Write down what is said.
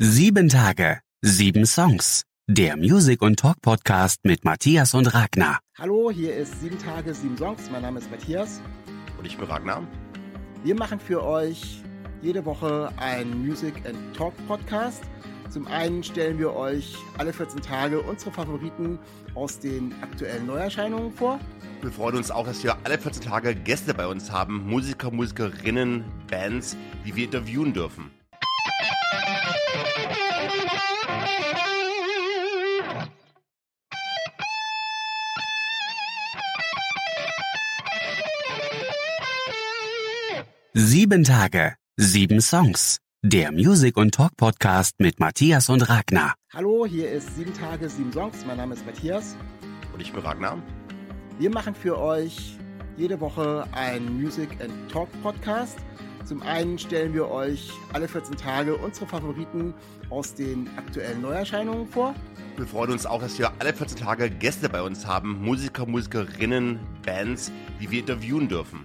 Sieben Tage, sieben Songs. Der Music- und Talk-Podcast mit Matthias und Ragnar. Hallo, hier ist Sieben Tage, sieben Songs. Mein Name ist Matthias. Und ich bin Ragnar. Wir machen für euch jede Woche einen Music- and Talk-Podcast. Zum einen stellen wir euch alle 14 Tage unsere Favoriten aus den aktuellen Neuerscheinungen vor. Wir freuen uns auch, dass wir alle 14 Tage Gäste bei uns haben, Musiker, Musikerinnen, Bands, die wir interviewen dürfen. Sieben Tage, sieben Songs. Der Music- und Talk-Podcast mit Matthias und Ragnar. Hallo, hier ist Sieben Tage, sieben Songs. Mein Name ist Matthias. Und ich bin Ragnar. Wir machen für euch jede Woche einen Music and Talk Podcast. Zum einen stellen wir euch alle 14 Tage unsere Favoriten aus den aktuellen Neuerscheinungen vor. Wir freuen uns auch, dass wir alle 14 Tage Gäste bei uns haben, Musiker, Musikerinnen, Bands, die wir interviewen dürfen.